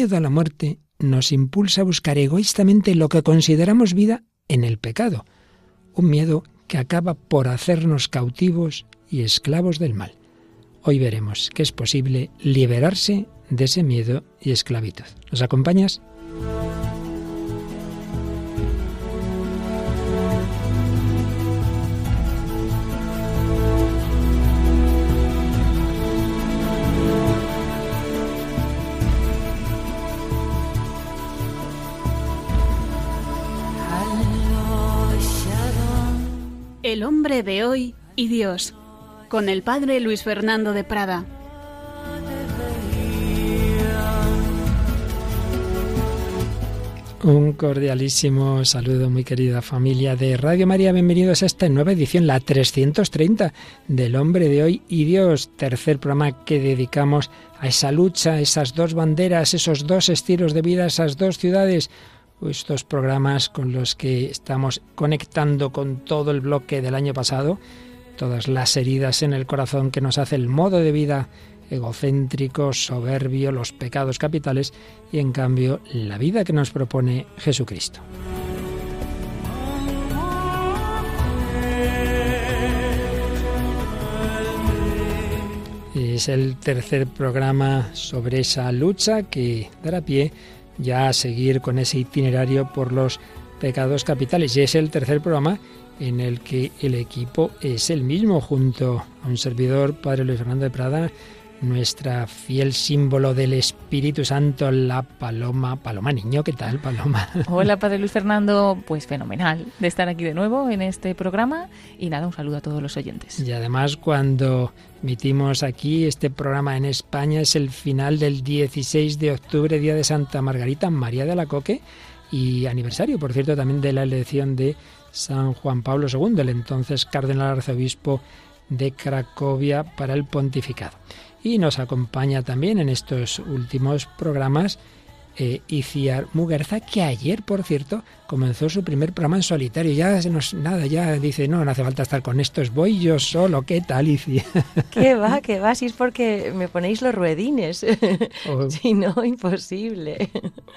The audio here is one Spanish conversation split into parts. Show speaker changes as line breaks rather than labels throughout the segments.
miedo a la muerte nos impulsa a buscar egoístamente lo que consideramos vida en el pecado, un miedo que acaba por hacernos cautivos y esclavos del mal. Hoy veremos que es posible liberarse de ese miedo y esclavitud. ¿Nos acompañas?
De hoy y Dios, con el padre Luis Fernando de Prada.
Un cordialísimo saludo, muy querida familia de Radio María. Bienvenidos a esta nueva edición, la 330 del Hombre de Hoy y Dios, tercer programa que dedicamos a esa lucha, esas dos banderas, esos dos estilos de vida, esas dos ciudades, estos programas con los que estamos conectando con todo el bloque del año pasado, todas las heridas en el corazón que nos hace el modo de vida egocéntrico, soberbio, los pecados capitales y en cambio la vida que nos propone Jesucristo. Es el tercer programa sobre esa lucha que dará pie ya a seguir con ese itinerario por los pecados capitales. Y es el tercer programa en el que el equipo es el mismo, junto a un servidor, Padre Luis Fernando de Prada, nuestra fiel símbolo del Espíritu Santo, la Paloma. Paloma Niño, ¿qué tal, Paloma?
Hola, Padre Luis Fernando. Pues fenomenal de estar aquí de nuevo en este programa. Y nada, un saludo a todos los oyentes.
Y además, cuando emitimos aquí este programa en España, es el final del 16 de octubre, día de Santa Margarita María de la Coque, y aniversario, por cierto, también de la elección de San Juan Pablo II, el entonces cardenal arzobispo de Cracovia para el pontificado. Y nos acompaña también en estos últimos programas eh, Iciar Muguerza, que ayer, por cierto, comenzó su primer programa en solitario. Ya se nos, nada, ya dice, no, no hace falta estar con estos, voy yo solo, ¿qué tal?
¿Qué va, qué va? Si es porque me ponéis los ruedines. Si no, imposible.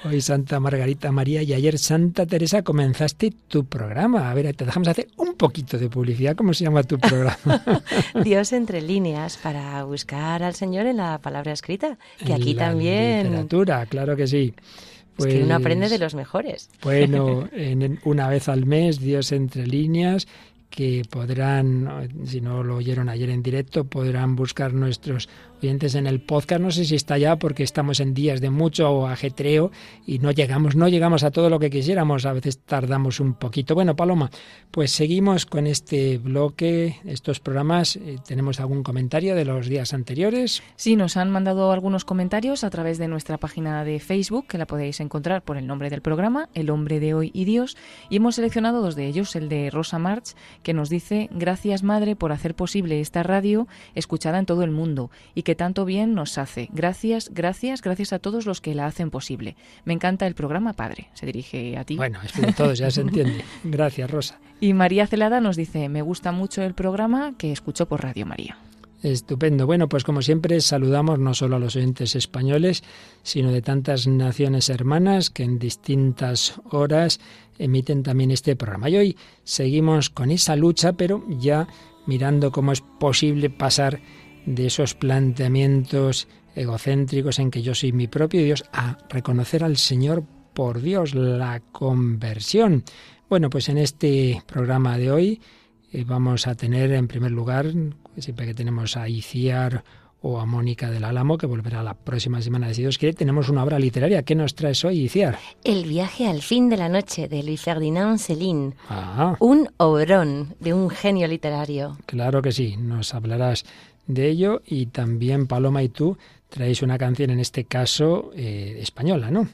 Hoy Santa Margarita María y ayer Santa Teresa comenzaste tu programa. A ver, te dejamos hacer un poquito de publicidad. ¿Cómo se llama tu programa?
Dios entre líneas, para buscar al Señor en la palabra escrita. Que aquí también.
Literatura, claro que sí.
Pues, que uno aprende de los mejores.
Bueno, en, una vez al mes, Dios entre líneas, que podrán, si no lo oyeron ayer en directo, podrán buscar nuestros oyentes en el podcast. No sé si está ya porque estamos en días de mucho ajetreo y no llegamos, no llegamos a todo lo que quisiéramos. A veces tardamos un poquito. Bueno, Paloma, pues seguimos con este bloque, estos programas. Eh, ¿Tenemos algún comentario de los días anteriores?
Sí, nos han mandado algunos comentarios a través de nuestra página de Facebook, que la podéis encontrar por el nombre del programa, El hombre de hoy y Dios. Y hemos seleccionado dos de ellos, el de Rosa March, que nos dice, gracias Madre por hacer posible esta radio escuchada en todo el mundo y que tanto bien nos hace. Gracias, gracias, gracias a todos los que la hacen posible. Me encanta el programa, padre. Se dirige a ti.
Bueno, es de todos, ya se entiende. Gracias, Rosa.
Y María Celada nos dice, me gusta mucho el programa que escucho por Radio María.
Estupendo. Bueno, pues como siempre saludamos no solo a los oyentes españoles, sino de tantas naciones hermanas que en distintas horas emiten también este programa. Y hoy seguimos con esa lucha, pero ya mirando cómo es posible pasar de esos planteamientos egocéntricos en que yo soy mi propio Dios a reconocer al Señor por Dios, la conversión. Bueno, pues en este programa de hoy eh, vamos a tener en primer lugar, siempre que tenemos a Iciar o a Mónica del Álamo, que volverá la próxima semana de Si Dios quiere, tenemos una obra literaria. ¿Qué nos traes hoy, Iciar?
El viaje al fin de la noche, de Luis Ferdinand Céline. Ah. Un obrón de un genio literario.
Claro que sí, nos hablarás de ello y también Paloma y tú traéis una canción, en este caso eh, española, ¿no?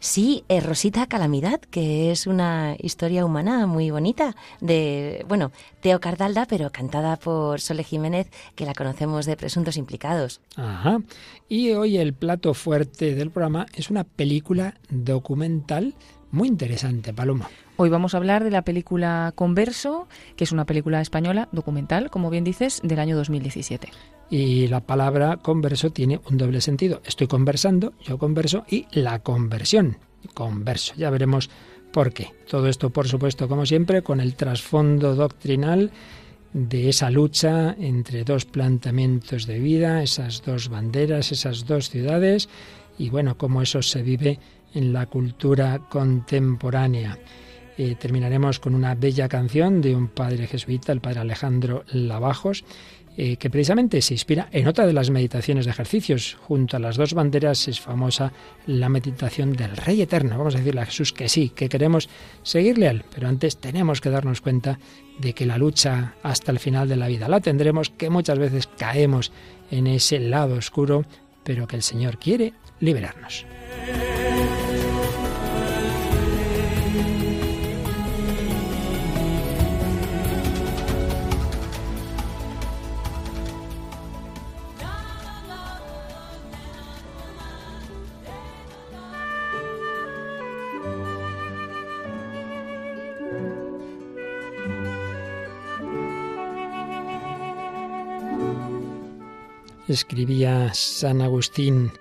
Sí, eh, Rosita Calamidad, que es una historia humana muy bonita de, bueno, Teo Cardalda, pero cantada por Sole Jiménez, que la conocemos de Presuntos Implicados.
Ajá. Y hoy el plato fuerte del programa es una película documental muy interesante, Paloma.
Hoy vamos a hablar de la película Converso, que es una película española documental, como bien dices, del año 2017.
Y la palabra converso tiene un doble sentido. Estoy conversando, yo converso, y la conversión, converso. Ya veremos por qué. Todo esto, por supuesto, como siempre, con el trasfondo doctrinal de esa lucha entre dos planteamientos de vida, esas dos banderas, esas dos ciudades, y bueno, cómo eso se vive en la cultura contemporánea. Terminaremos con una bella canción de un padre jesuita, el padre Alejandro Lavajos, eh, que precisamente se inspira en otra de las meditaciones de ejercicios. Junto a las dos banderas es famosa la meditación del Rey Eterno. Vamos a decirle a Jesús que sí, que queremos seguirle a Él, pero antes tenemos que darnos cuenta de que la lucha hasta el final de la vida la tendremos, que muchas veces caemos en ese lado oscuro, pero que el Señor quiere liberarnos. Escribía San Agustín,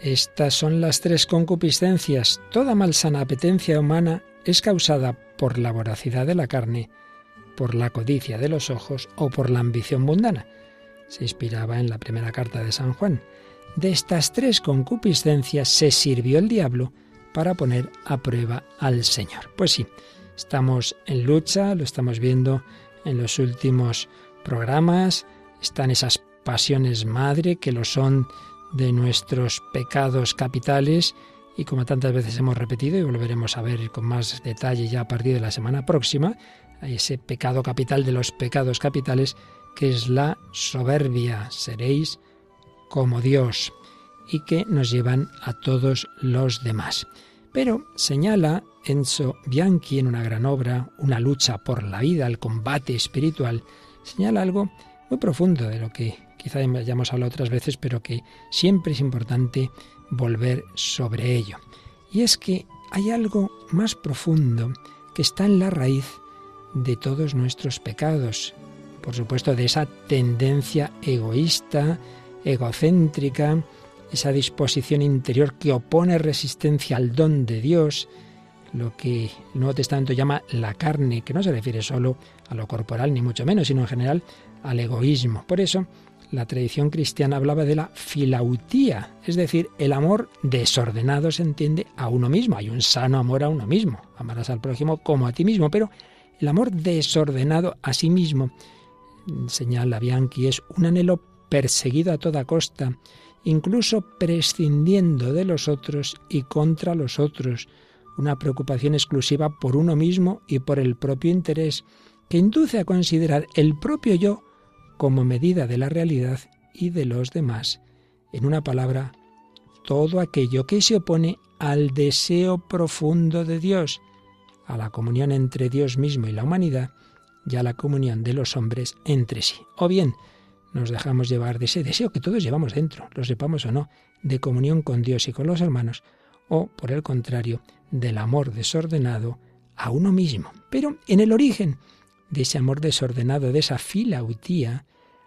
estas son las tres concupiscencias. Toda malsana apetencia humana es causada por la voracidad de la carne, por la codicia de los ojos o por la ambición mundana. Se inspiraba en la primera carta de San Juan. De estas tres concupiscencias se sirvió el diablo para poner a prueba al Señor. Pues sí, estamos en lucha, lo estamos viendo en los últimos programas, están esas pasiones madre, que lo son de nuestros pecados capitales y como tantas veces hemos repetido y volveremos a ver con más detalle ya a partir de la semana próxima, ese pecado capital de los pecados capitales que es la soberbia, seréis como Dios y que nos llevan a todos los demás. Pero señala Enzo Bianchi en una gran obra, Una lucha por la vida, el combate espiritual, señala algo muy profundo de lo que quizá ya hemos hablado otras veces, pero que siempre es importante volver sobre ello. Y es que hay algo más profundo que está en la raíz de todos nuestros pecados. Por supuesto, de esa tendencia egoísta, egocéntrica, esa disposición interior que opone resistencia al don de Dios, lo que el Nuevo Testamento llama la carne, que no se refiere solo a lo corporal, ni mucho menos, sino en general al egoísmo. Por eso, la tradición cristiana hablaba de la filautía, es decir, el amor desordenado se entiende a uno mismo. Hay un sano amor a uno mismo. Amarás al prójimo como a ti mismo, pero el amor desordenado a sí mismo, señala Bianchi, es un anhelo perseguido a toda costa, incluso prescindiendo de los otros y contra los otros, una preocupación exclusiva por uno mismo y por el propio interés, que induce a considerar el propio yo como medida de la realidad y de los demás. En una palabra, todo aquello que se opone al deseo profundo de Dios, a la comunión entre Dios mismo y la humanidad, y a la comunión de los hombres entre sí. O bien, nos dejamos llevar de ese deseo que todos llevamos dentro, lo sepamos o no, de comunión con Dios y con los hermanos, o, por el contrario, del amor desordenado a uno mismo. Pero en el origen de ese amor desordenado, de esa filautía,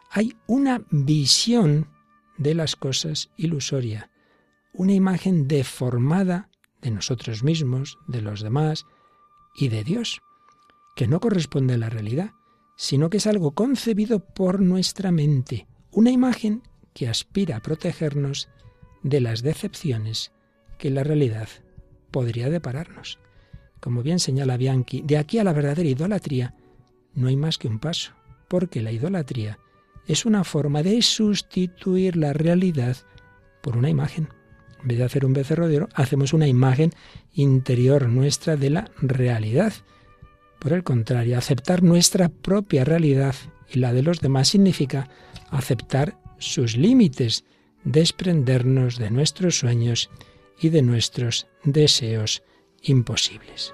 hay una visión de las cosas ilusoria, una imagen deformada de nosotros mismos, de los demás y de Dios, que no corresponde a la realidad, sino que es algo concebido por nuestra mente, una imagen que aspira a protegernos de las decepciones que la realidad podría depararnos. Como bien señala Bianchi, de aquí a la verdadera idolatría no hay más que un paso, porque la idolatría es una forma de sustituir la realidad por una imagen. En vez de hacer un becerro de oro, hacemos una imagen interior nuestra de la realidad. Por el contrario, aceptar nuestra propia realidad y la de los demás significa aceptar sus límites, desprendernos de nuestros sueños y de nuestros deseos imposibles.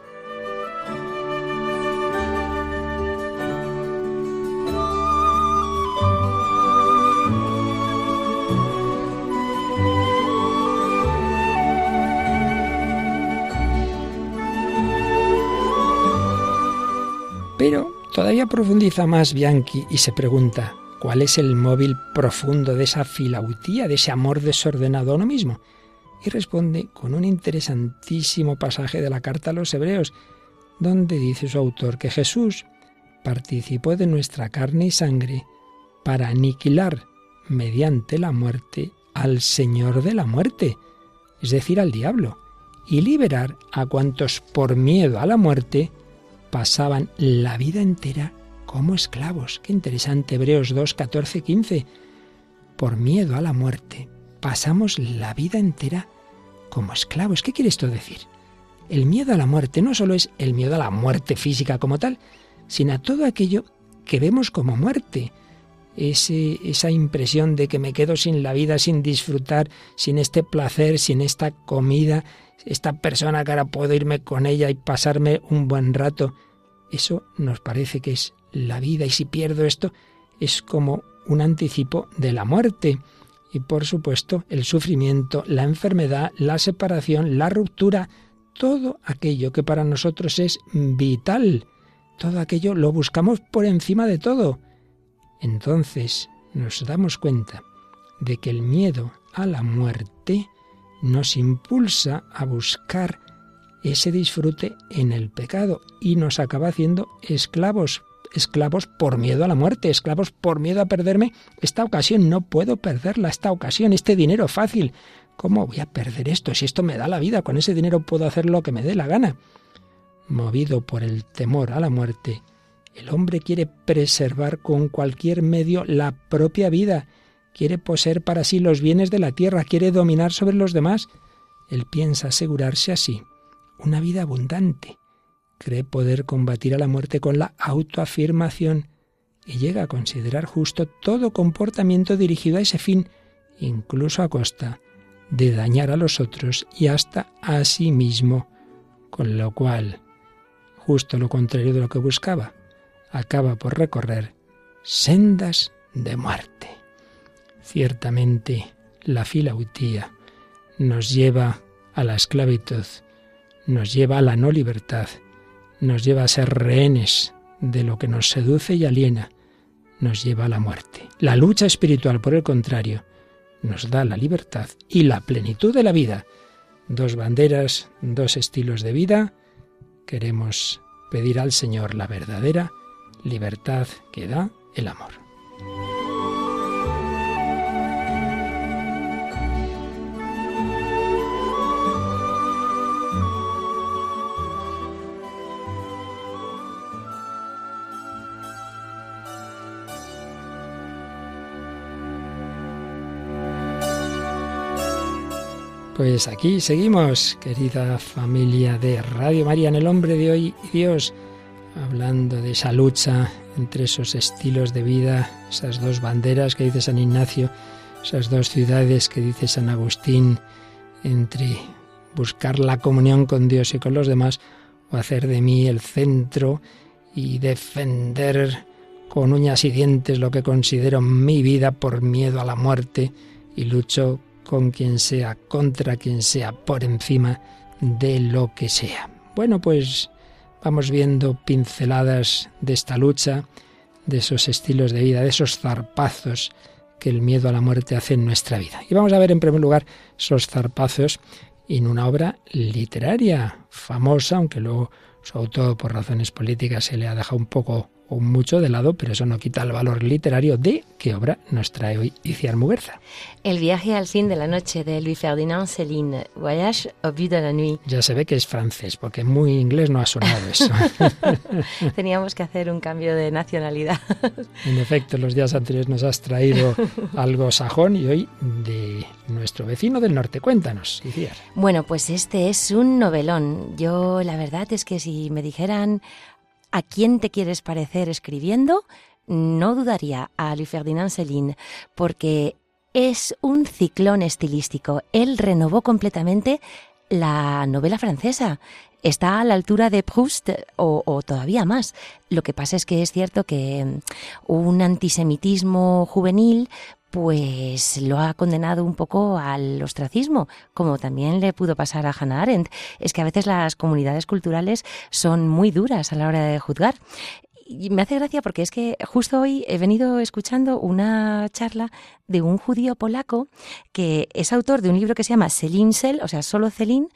Todavía profundiza más Bianchi y se pregunta, ¿cuál es el móvil profundo de esa filautía, de ese amor desordenado a uno mismo? Y responde con un interesantísimo pasaje de la carta a los hebreos, donde dice su autor que Jesús participó de nuestra carne y sangre para aniquilar mediante la muerte al Señor de la muerte, es decir, al diablo, y liberar a cuantos por miedo a la muerte pasaban la vida entera como esclavos. Qué interesante, Hebreos 2, 14, 15. Por miedo a la muerte pasamos la vida entera como esclavos. ¿Qué quiere esto decir? El miedo a la muerte no solo es el miedo a la muerte física como tal, sino a todo aquello que vemos como muerte. Esa impresión de que me quedo sin la vida, sin disfrutar, sin este placer, sin esta comida, esta persona que ahora puedo irme con ella y pasarme un buen rato. Eso nos parece que es la vida y si pierdo esto es como un anticipo de la muerte. Y por supuesto el sufrimiento, la enfermedad, la separación, la ruptura, todo aquello que para nosotros es vital, todo aquello lo buscamos por encima de todo. Entonces nos damos cuenta de que el miedo a la muerte nos impulsa a buscar ese disfrute en el pecado y nos acaba haciendo esclavos, esclavos por miedo a la muerte, esclavos por miedo a perderme esta ocasión, no puedo perderla, esta ocasión, este dinero fácil, ¿Cómo voy a perder esto? Si esto me da la vida, con ese dinero puedo hacer lo que me dé la gana. Movido por el temor a la muerte, el hombre quiere preservar con cualquier medio la propia vida, quiere poseer para sí los bienes de la tierra, quiere dominar sobre los demás. Él piensa asegurarse así una vida abundante. Cree poder combatir a la muerte con la autoafirmación y llega a considerar justo todo comportamiento dirigido a ese fin, incluso a costa de dañar a los otros y hasta a sí mismo, con lo cual, justo lo contrario de lo que buscaba, acaba por recorrer sendas de muerte. Ciertamente, la filautía nos lleva a la esclavitud, nos lleva a la no libertad, nos lleva a ser rehenes de lo que nos seduce y aliena, nos lleva a la muerte. La lucha espiritual, por el contrario, nos da la libertad y la plenitud de la vida. Dos banderas, dos estilos de vida. Queremos pedir al Señor la verdadera libertad que da el amor. Pues aquí seguimos, querida familia de Radio María, en el hombre de hoy Dios, hablando de esa lucha entre esos estilos de vida, esas dos banderas que dice San Ignacio, esas dos ciudades que dice San Agustín, entre buscar la comunión con Dios y con los demás, o hacer de mí el centro y defender con uñas y dientes lo que considero mi vida por miedo a la muerte y lucho con quien sea, contra quien sea, por encima de lo que sea. Bueno, pues vamos viendo pinceladas de esta lucha, de esos estilos de vida, de esos zarpazos que el miedo a la muerte hace en nuestra vida. Y vamos a ver en primer lugar esos zarpazos en una obra literaria famosa, aunque luego su autor por razones políticas se le ha dejado un poco o mucho de lado, pero eso no quita el valor literario de qué obra nos trae hoy Iciar Muguerza.
El viaje al fin de la noche de Louis Ferdinand Céline, Voyage au bout de la nuit.
Ya se ve que es francés, porque muy inglés no ha sonado eso.
Teníamos que hacer un cambio de nacionalidad.
en efecto, los días anteriores nos has traído algo sajón y hoy de nuestro vecino del norte. Cuéntanos, Iciar.
Bueno, pues este es un novelón. Yo la verdad es que si me dijeran a quién te quieres parecer escribiendo, no dudaría a Louis Ferdinand Céline, porque es un ciclón estilístico. Él renovó completamente la novela francesa. Está a la altura de Proust o, o, todavía más. Lo que pasa es que es cierto que mm, un antisemitismo juvenil pues lo ha condenado un poco al ostracismo, como también le pudo pasar a Hannah Arendt. Es que a veces las comunidades culturales son muy duras a la hora de juzgar. y me hace gracia porque es que justo hoy he venido escuchando una charla de un judío polaco que es autor de un libro que se llama Selin Sel, o sea, solo Celine,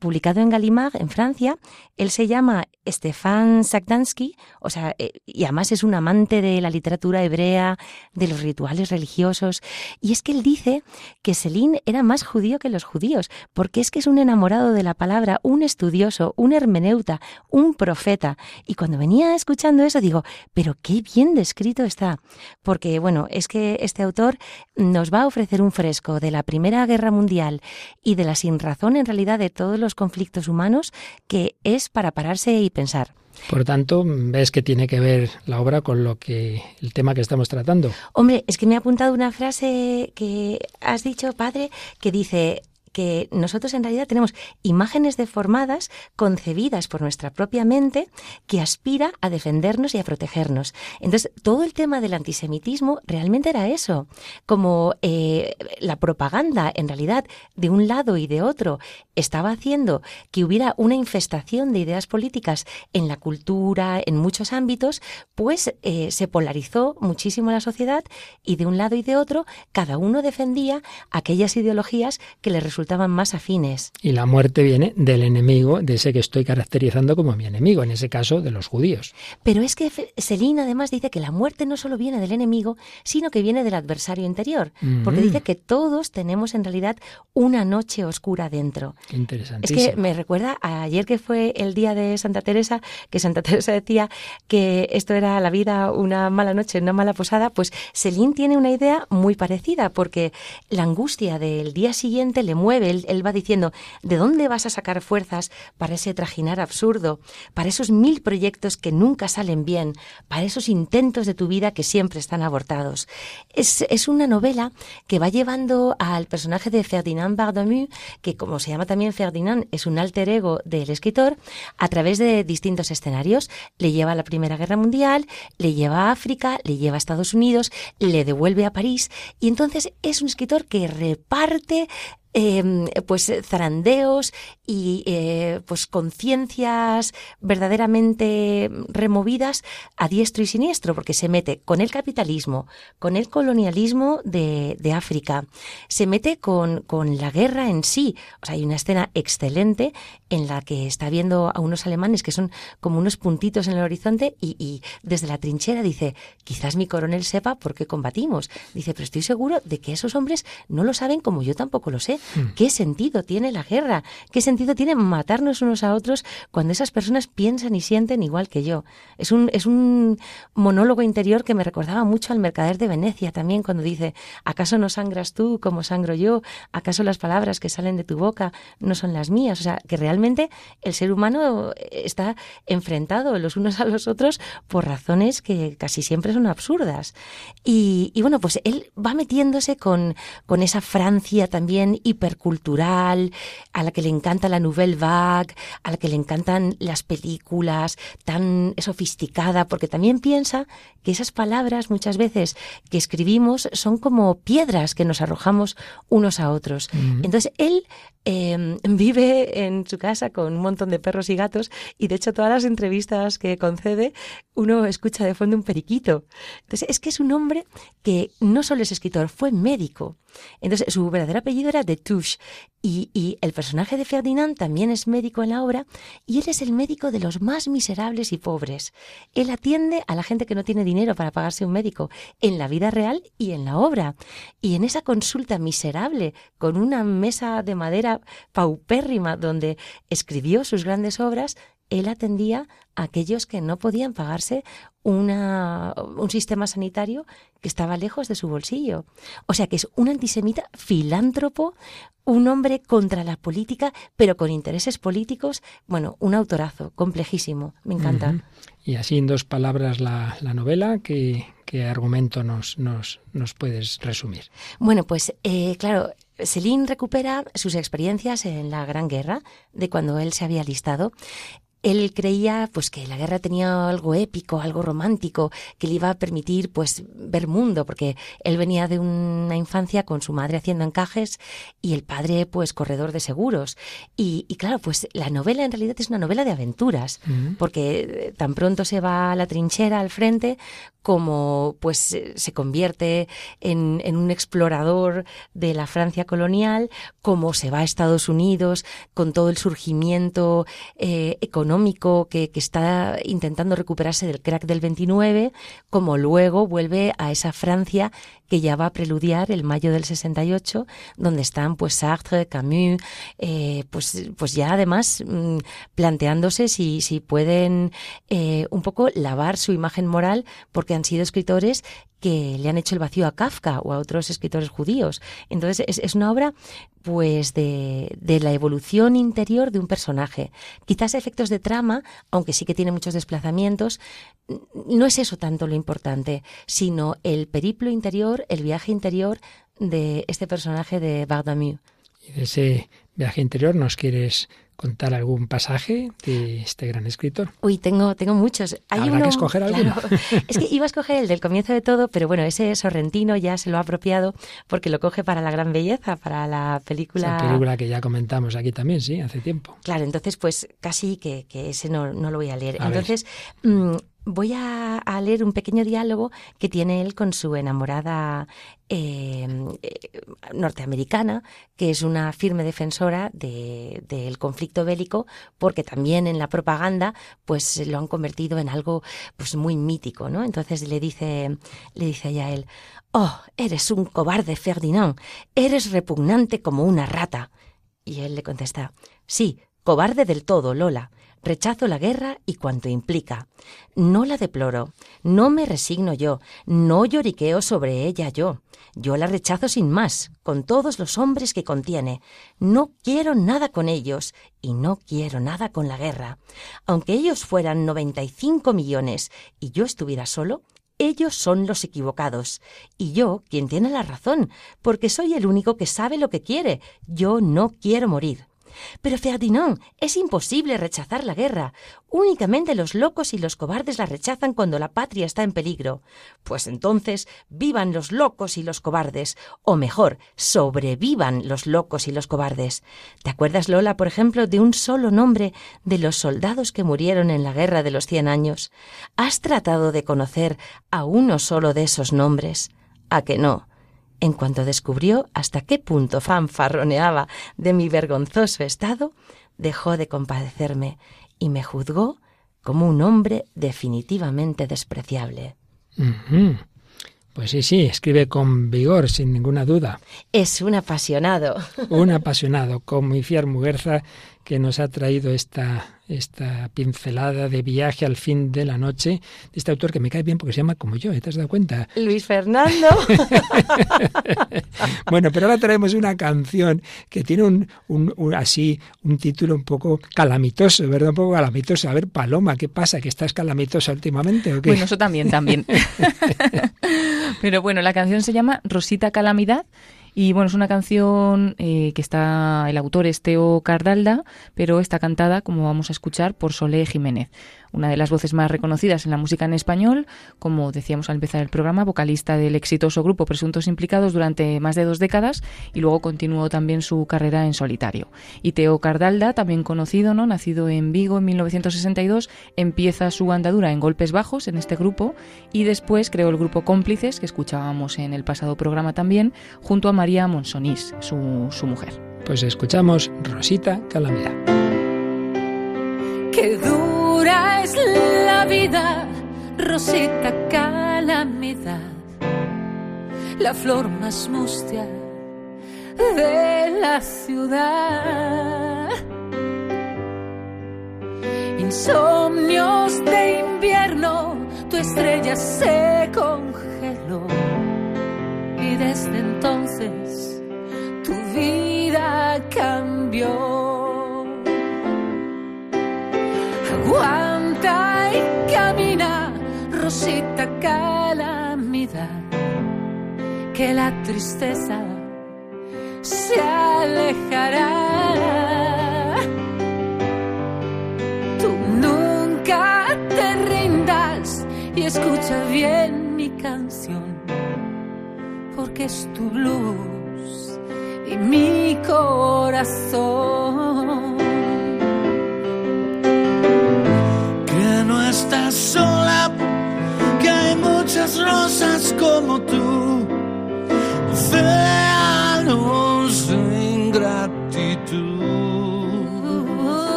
publicado en Gallimard, en Francia. Él se llama Stefan Sagdansky, o sea, eh, y además es un amante de la literatura hebrea, de los rituales religiosos. Y es que él dice que Selín era más judío que los judíos, porque es que es un enamorado de la palabra, un estudioso, un hermeneuta, un profeta. Y cuando venía escuchando eso, digo, pero qué bien descrito está. Porque, bueno, es que este autor nos va a ofrecer un fresco de la Primera Guerra Mundial y de la sinrazón en realidad de todos los conflictos humanos que es para pararse y pensar.
Por tanto, ves que tiene que ver la obra con lo que el tema que estamos tratando.
Hombre, es que me ha apuntado una frase que has dicho, padre, que dice que nosotros en realidad tenemos imágenes deformadas concebidas por nuestra propia mente que aspira a defendernos y a protegernos. Entonces, todo el tema del antisemitismo realmente era eso, como eh, la propaganda en realidad de un lado y de otro estaba haciendo que hubiera una infestación de ideas políticas en la cultura, en muchos ámbitos, pues eh, se polarizó muchísimo la sociedad y de un lado y de otro cada uno defendía aquellas ideologías que le resultaban estaban más afines.
Y la muerte viene del enemigo, de ese que estoy caracterizando como mi enemigo, en ese caso de los judíos.
Pero es que Selina además dice que la muerte no solo viene del enemigo, sino que viene del adversario interior, porque dice que todos tenemos en realidad una noche oscura dentro.
Qué interesante.
Es que me recuerda a ayer que fue el día de Santa Teresa, que Santa Teresa decía que esto era la vida una mala noche, una mala posada, pues Selín tiene una idea muy parecida, porque la angustia del día siguiente le mueve él, va diciendo, ¿de dónde vas a sacar fuerzas para ese trajinar absurdo, para esos mil proyectos que nunca salen bien, para esos intentos de tu vida que siempre están abortados? Es, una novela que va llevando al personaje de Ferdinand Bardomeu, que como se llama también Ferdinand, es un alter ego del escritor, a través de distintos escenarios. Le lleva a la Primera Guerra Mundial, le lleva a África, le lleva a Estados Unidos, le devuelve a París, y entonces es un escritor que reparte Em, pues zarandeos y eh, pues conciencias verdaderamente removidas a diestro y siniestro, porque se mete con el capitalismo, con el colonialismo de, de África, se mete con, con, la guerra en sí. O sea, hay una escena excelente en la que está viendo a unos alemanes que son como unos puntitos en el horizonte y, y desde la trinchera dice, quizás mi coronel sepa por qué combatimos. Dice, pero estoy seguro de que esos hombres no lo saben como yo tampoco lo sé. Hmm. ¿Qué sentido tiene la guerra? ¿Qué sentido tiene matarnos unos a otros cuando esas personas piensan y sienten igual que yo? Es un, es un monólogo interior que me recordaba mucho al mercader de Venecia también cuando dice, ¿acaso no sangras tú como sangro yo? ¿Acaso las palabras que salen de tu boca no son las mías? O sea, que realmente el ser humano está enfrentado los unos a los otros por razones que casi siempre son absurdas. Y, y bueno, pues él va metiéndose con, con esa Francia también hipercultural, a la que le encanta la nouvelle vague, a la que le encantan las películas, tan sofisticada, porque también piensa que esas palabras muchas veces que escribimos son como piedras que nos arrojamos unos a otros. Entonces él Em, vive en su casa con un montón de perros y gatos y de hecho todas las entrevistas que concede uno escucha de fondo un periquito. Entonces es que es un hombre que no solo es escritor, fue médico. Entonces su verdadero apellido era de Y, y el personaje de Ferdinand también es médico en la obra y él es el médico de los más miserables y pobres. Él atiende a la gente que no tiene dinero para pagarse un médico en la vida real y en la obra. Y en esa consulta miserable con una mesa de madera paupérrima donde escribió sus grandes obras, él atendía a aquellos que no podían pagarse una, un sistema sanitario que estaba lejos de su bolsillo. O sea que es un antisemita filántropo, un hombre contra la política, pero con intereses políticos. Bueno, un autorazo, complejísimo, me encanta.
Y así en dos palabras la, novela, ¿qué, argumento nos, nos, nos, puedes resumir?
Bueno, pues eh, claro, Celine recupera sus experiencias en la Gran Guerra, de cuando él se había alistado, él creía pues que la guerra tenía algo épico, algo romántico, que le iba a permitir pues ver mundo, porque él venía de una infancia con su madre haciendo encajes y el padre pues corredor de seguros. Y, claro, pues la novela en realidad es una novela de aventuras, porque tan pronto se va a la trinchera al frente como pues se convierte en, en un explorador de la Francia colonial, como se va a Estados Unidos con todo el surgimiento eh, económico que, que, está intentando recuperarse del crack del 29, como luego vuelve a esa Francia que ya va a preludiar el mayo del 68, donde están pues Sartre, Camus, eh, pues, pues ya además mm, planteándose si, si pueden eh, un poco lavar su imagen moral, porque han sido escritores que le han hecho el vacío a Kafka o a otros escritores judíos. Entonces es, es una obra pues de, de, la evolución interior de un personaje. Quizás efectos de trama, aunque sí que tiene muchos desplazamientos, no es eso tanto lo importante, sino el periplo interior, el viaje interior de este personaje de Bardamu.
Y de ese viaje interior nos quieres contar algún pasaje de este gran escritor?
Uy, tengo, tengo muchos.
Hay Habrá que escoger alguno.
es que iba a escoger el del comienzo de todo, pero bueno, ese sorrentino ya se lo ha apropiado porque lo coge para la gran belleza, para la película.
Esa película que ya comentamos aquí también, sí, hace tiempo.
Claro, entonces pues casi que, ese no, no, lo voy a leer. entonces, mm, voy a, leer un pequeño diálogo que tiene él con su enamorada eh, eh, norteamericana, que es una firme defensora del conflicto bélico, porque también en la propaganda pues lo han convertido en algo pues muy mítico, ¿no? Entonces le dice, le dice ella a él, oh, eres un cobarde, Ferdinand, eres repugnante como una rata. Y él le contesta, sí, cobarde del todo, Lola. Rechazo la guerra y cuanto implica. No la deploro, no me resigno yo, no lloriqueo sobre ella yo. Yo la rechazo sin más, con todos los hombres que contiene. No quiero nada con ellos y no quiero nada con la guerra. Aunque ellos fueran noventa y cinco millones y yo estuviera solo, ellos son los equivocados y yo quien tiene la razón, porque soy el único que sabe lo que quiere. Yo no quiero morir. Pero Ferdinand, es imposible rechazar la guerra. Únicamente los locos y los cobardes la rechazan cuando la patria está en peligro. Pues entonces, vivan los locos y los cobardes, o mejor, sobrevivan los locos y los cobardes. ¿Te acuerdas, Lola, por ejemplo, de un solo nombre de los soldados que murieron en la guerra de los cien años? ¿Has tratado de conocer a uno solo de esos nombres? ¿A que no? En cuanto descubrió hasta qué punto fanfarroneaba de mi vergonzoso estado, dejó de compadecerme y me juzgó como un hombre definitivamente despreciable.
Pues sí, sí, escribe con vigor, sin ninguna duda.
Es un apasionado.
Un apasionado, como mi fiar Muguerza, que nos ha traído esta, esta pincelada de viaje al fin de la noche de este autor que me cae bien porque se llama como yo, ¿te has dado cuenta?
Luis Fernando.
bueno, pero ahora traemos una canción que tiene un, un, así un título un poco calamitoso, ¿verdad? Un poco calamitoso. A ver, Paloma, ¿qué pasa? ¿Que estás calamitosa últimamente o qué?
Bueno, eso también, también. pero bueno, la canción se llama Rosita Calamidad y bueno, es una canción eh, que está, el autor es Teo Cardalda, pero está cantada, como vamos a escuchar, por Solé Jiménez una de las voces más reconocidas en la música en español, como decíamos al empezar el programa, vocalista del exitoso grupo Presuntos Implicados durante más de dos décadas y luego continuó también su carrera en solitario. Y Teo Cardalda, también conocido, ¿no? nacido en Vigo en 1962, empieza su andadura en golpes bajos en este grupo y después creó el grupo Cómplices, que escuchábamos en el pasado programa también, junto a María Monsonís, su, su mujer.
Pues escuchamos Rosita Calamidad.
Qué es la vida, Rosita calamidad, la flor más mustia de la ciudad. Insomnios de invierno, tu estrella se congeló y desde entonces tu vida cambió. Guanta y camina, Rosita calamidad, que la tristeza se alejará. Tú nunca te rindas y escucha bien mi canción, porque es tu blues y mi corazón.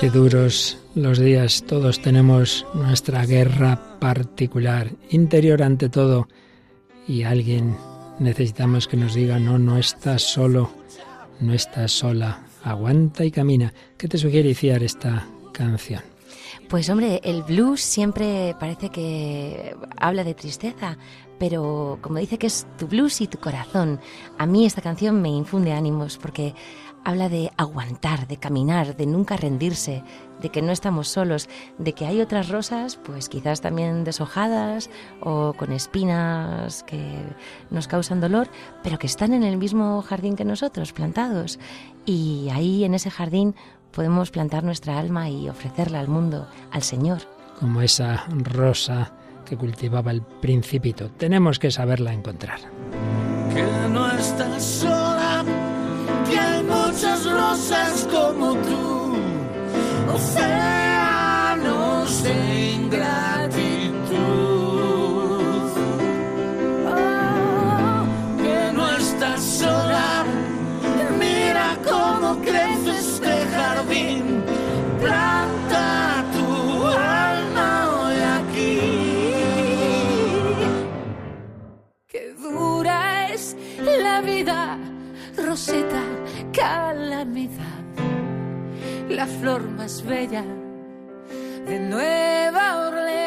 Qué duros los días,
todos tenemos nuestra guerra particular, interior ante todo, y alguien necesitamos que nos diga, no, no estás solo, no estás sola, aguanta y camina. ¿Qué te sugiere iniciar esta canción?
Pues hombre, el blues siempre parece que habla de tristeza, pero como dice que es tu blues y tu corazón, a mí esta canción me infunde ánimos porque habla de aguantar, de caminar, de nunca rendirse, de que no estamos solos, de que hay otras rosas, pues quizás también deshojadas o con espinas que nos causan dolor, pero que están en el mismo jardín que nosotros, plantados. Y ahí en ese jardín podemos plantar nuestra alma y ofrecerla al mundo, al Señor.
Como esa rosa que cultivaba el principito. Tenemos que saberla encontrar.
que no estás sola, que hay muchas rosas como tú, océanos
la flor más bella de Nueva Orleans.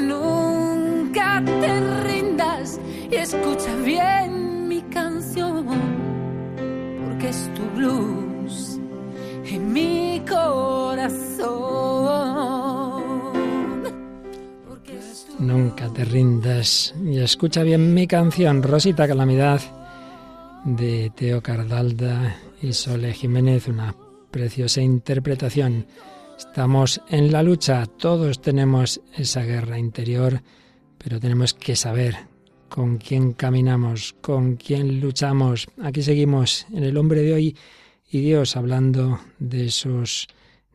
Nunca te rindas y escucha bien mi canción, porque es tu blues en mi corazón.
Nunca te rindas. Y escucha bien mi canción, Rosita Calamidad, de Teo Cardalda y Sole Jiménez, una preciosa interpretación. Estamos en la lucha, todos tenemos esa guerra interior, pero tenemos que saber con quién caminamos, con quién luchamos. Aquí seguimos en el hombre de hoy y Dios hablando de esos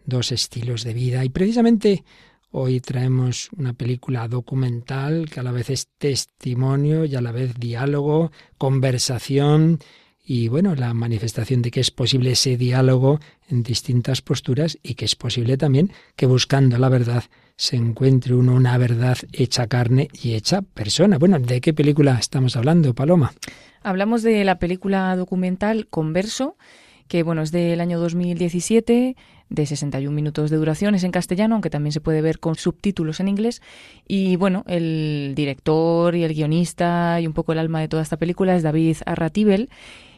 dos estilos de vida. Y precisamente Hoy traemos una película documental que a la vez es testimonio y a la vez diálogo, conversación y bueno, la manifestación de que es posible ese diálogo en distintas posturas y que es posible también que buscando la verdad se encuentre uno una verdad hecha carne y hecha persona. Bueno, ¿de qué película estamos hablando, Paloma?
Hablamos de la película documental Converso, que bueno, es del año 2017, de 61 minutos de duración, es en castellano, aunque también se puede ver con subtítulos en inglés. Y bueno, el director y el guionista y un poco el alma de toda esta película es David Arratibel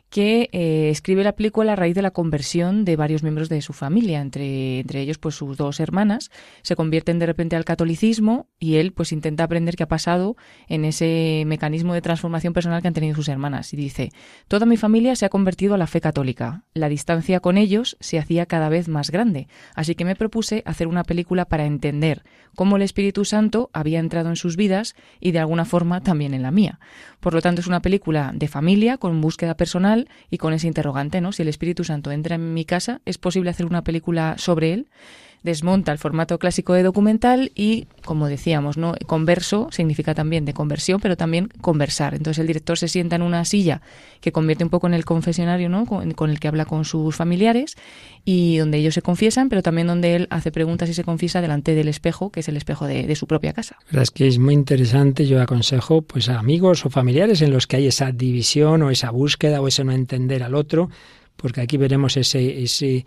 que eh, escribe la película a raíz de la conversión de varios miembros de su familia, entre, entre ellos pues sus dos hermanas, se convierten de repente al catolicismo y él pues intenta aprender qué ha pasado en ese mecanismo de transformación personal que han tenido sus hermanas. Y dice, toda mi familia se ha convertido a la fe católica, la distancia con ellos se hacía cada vez más grande, así que me propuse hacer una película para entender cómo el Espíritu Santo había entrado en sus vidas y de alguna forma también en la mía. Por lo tanto, es una película de familia, con búsqueda personal y con ese interrogante, ¿no? Si el Espíritu Santo entra en mi casa, ¿es posible hacer una película sobre él? Desmonta el formato clásico de documental y, como decíamos, ¿no? converso significa también de conversión, pero también conversar. Entonces el director se sienta en una silla que convierte un poco en el confesionario, ¿no? con, el que habla con sus familiares y donde ellos se confiesan, pero también donde él hace preguntas y se confiesa delante del espejo, que es el espejo de, su propia casa.
Es que es muy interesante. Yo aconsejo pues a amigos o familiares en los que hay esa división o esa búsqueda o ese no entender al otro, porque aquí veremos ese, ese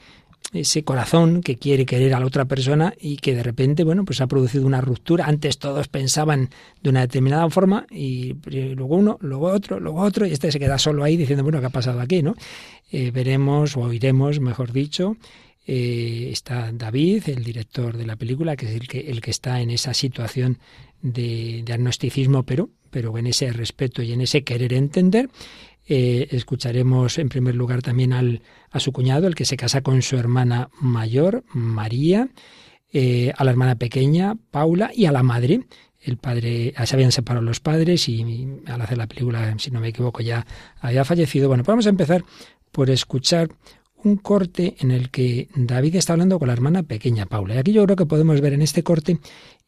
ese corazón que quiere querer a la otra persona y que de repente, bueno, pues ha producido una ruptura. Antes todos pensaban de una determinada forma y, luego uno, luego otro, luego otro, y este se queda solo ahí diciendo, bueno, ¿qué ha pasado aquí, no? Eh, veremos o oiremos, mejor dicho, eh, está David, el director de la película, que es el que, el que está en esa situación de, de agnosticismo, pero, pero en ese respeto y en ese querer entender. Eh, escucharemos en primer lugar también al, a su cuñado, el que se casa con su hermana mayor, María, eh, a la hermana pequeña, Paula, y a la madre. El padre, se habían separado los padres y, al hacer la película, si no me equivoco, ya había fallecido. Bueno, pues vamos a empezar por escuchar un corte en el que David está hablando con la hermana pequeña, Paula. Y aquí yo creo que podemos ver en este corte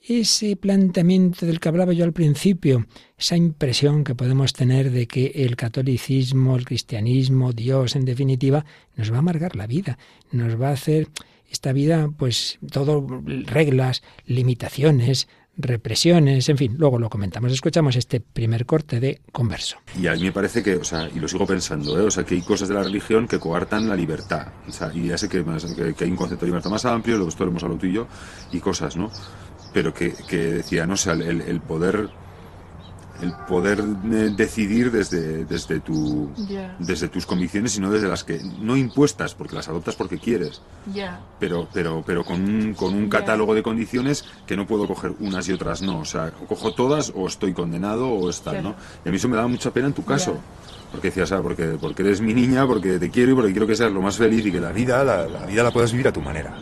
ese planteamiento del que hablaba yo al principio, esa impresión que podemos tener de que el catolicismo, el cristianismo, Dios, en definitiva, nos va a amargar la vida, nos va a hacer esta vida, pues, todo reglas, limitaciones, represiones, en fin, luego lo comentamos. Escuchamos este primer corte de converso.
Y a mí me parece que, o sea, y lo sigo pensando, ¿eh? o sea, que hay cosas de la religión que coartan la libertad. O sea, y ya sé que, que, hay un concepto de libertad más amplio, luego esto lo hemos hablado tú y y cosas, ¿no? Pero que, que decía, no o sea, el, el poder el poder eh, decidir desde, desde, tu, desde tus convicciones y no desde las que no impuestas porque las adoptas porque quieres. Pero pero pero con un, con un catálogo de condiciones que no puedo coger unas y otras no. O sea cojo todas o estoy condenado o está no y a mí eso me daba mucha pena en tu caso porque decías ah, porque porque eres mi niña porque te quiero y porque quiero que seas lo más feliz y que la vida la, la vida la puedas vivir a tu manera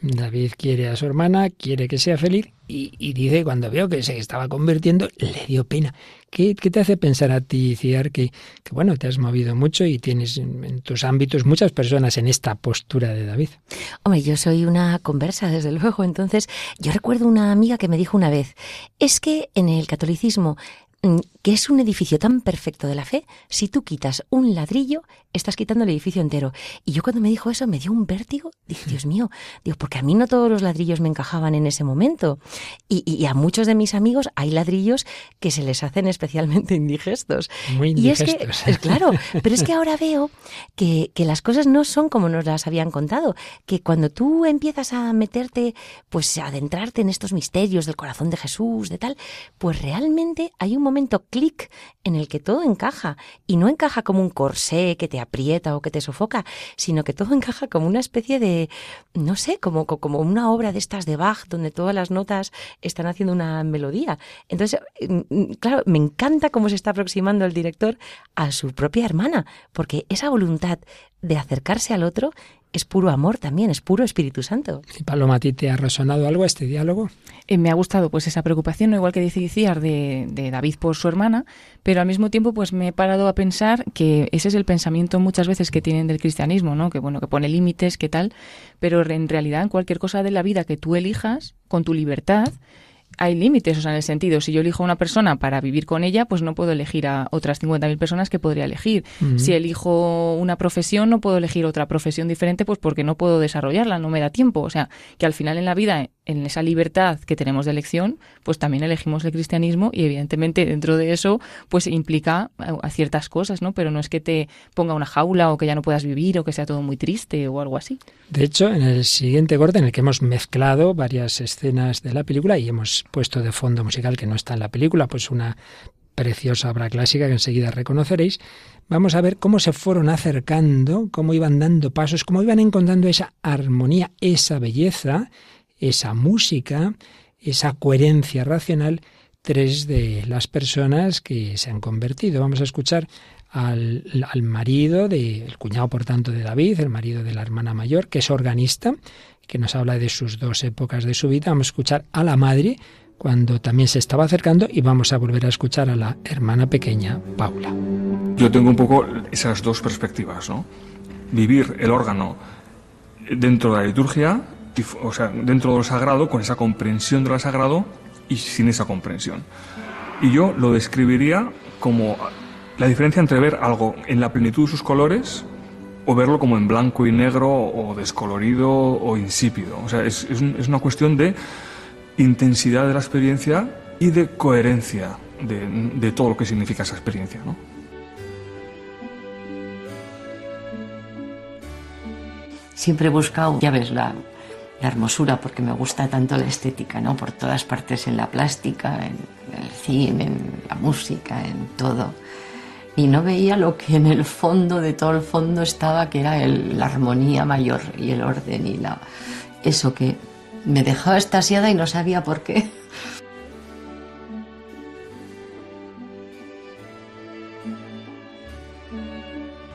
David quiere a su hermana, quiere que sea feliz y, dice cuando veo que se estaba convirtiendo, le dio pena. ¿Qué, te hace pensar a ti, Ciar, que, que, bueno, te has movido mucho y tienes en, tus ámbitos muchas personas en esta postura de David?
Hombre, yo soy una conversa, desde luego. Entonces, yo recuerdo una amiga que me dijo una vez, es que en el catolicismo Mm, que es un edificio tan perfecto de la fe, si tú quitas un ladrillo, estás quitando el edificio entero. Y yo cuando me dijo eso me dio un vértigo, dije, Dios mío, digo, porque a mí no todos los ladrillos me encajaban en ese momento. Y, a muchos de mis amigos hay ladrillos que se les hacen especialmente indigestos.
Muy indigestos. Y es
que, claro, pero es que ahora veo que, que las cosas no son como nos las habían contado, que cuando tú empiezas a meterte, pues a adentrarte en estos misterios del corazón de Jesús, de tal, pues realmente hay un momento clic en el que todo encaja y no encaja como un corsé que te aprieta o que te sofoca, sino que todo encaja como una especie de, no sé, como, como una obra de estas de Bach donde todas las notas están haciendo una melodía. Entonces, mm, mm, claro, me encanta cómo se está aproximando el director a su propia hermana, porque esa voluntad de acercarse al otro es puro amor también, es puro Espíritu Santo.
¿Y Paloma, a ti te ha resonado algo este diálogo?
Eh, me ha gustado pues esa preocupación, igual que dice Iciar, de, de, David por su hermana, pero al mismo tiempo pues me he parado a pensar que ese es el pensamiento muchas veces que tienen del cristianismo, ¿no? Que bueno, que pone límites, que tal, pero en realidad en cualquier cosa de la vida que tú elijas, con tu libertad, hay límites, o sea, en el sentido, si yo elijo a una persona para vivir con ella, pues no puedo elegir a otras 50.000 personas que podría elegir. Si elijo una profesión, no puedo elegir otra profesión diferente, pues porque no puedo desarrollarla, no me da tiempo. O sea, que al final en la vida, en esa libertad que tenemos de elección, pues también elegimos el cristianismo y evidentemente dentro de eso, pues implica a ciertas cosas, ¿no? Pero no es que te ponga una jaula o que ya no puedas vivir o que sea todo muy triste o algo así.
De hecho, en el siguiente corte, en el que hemos mezclado varias escenas de la película y hemos puesto de fondo musical que no está en la película, pues una preciosa obra clásica que enseguida reconoceréis, vamos a ver cómo se fueron acercando, cómo iban dando pasos, cómo iban encontrando esa armonía, esa belleza, esa música, esa coherencia racional, tres de las personas que se han convertido. Vamos a escuchar al, al marido, de, el cuñado por tanto de David, el marido de la hermana mayor, que es organista, que nos habla de sus dos épocas de su vida. Vamos a escuchar a la madre cuando también se estaba acercando y vamos a volver a escuchar a la hermana pequeña, Paula.
Yo tengo un poco esas dos perspectivas, ¿no? Vivir el órgano dentro de la liturgia, o sea, dentro de lo sagrado, con esa comprensión de lo sagrado y sin esa comprensión. Y yo lo describiría como la diferencia entre ver algo en la plenitud de sus colores o verlo como en blanco y negro o descolorido o insípido. O sea, es, es, una cuestión de intensidad de la experiencia y de coherencia de, de todo lo que significa esa experiencia. ¿no?
siempre he buscado, ya ves, la, la hermosura, porque me gusta tanto la estética, ¿no? Por todas partes, en la plástica, en el cine, en la música, en todo. Y no veía lo que en el fondo de todo el fondo estaba, que era la armonía mayor y el orden y la, eso que me dejaba estasiada y no sabía por qué.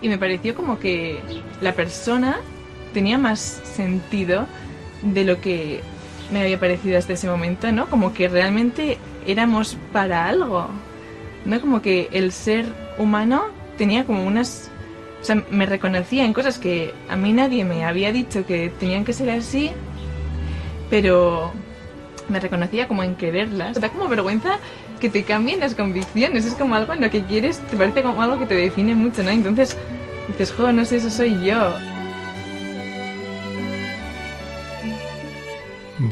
Y me pareció como que la persona tenía más sentido de lo que me había parecido hasta ese momento, ¿no? Como que realmente éramos para algo, ¿no? Como que el ser humano tenía como unas... O sea, me reconocía en cosas que a mí nadie me había dicho que tenían que ser así, pero me reconocía como en quererlas. Da como vergüenza que te cambien las convicciones, es como algo en lo que quieres, te parece como algo que te define mucho, ¿no? Entonces dices, jo, no sé, eso soy yo.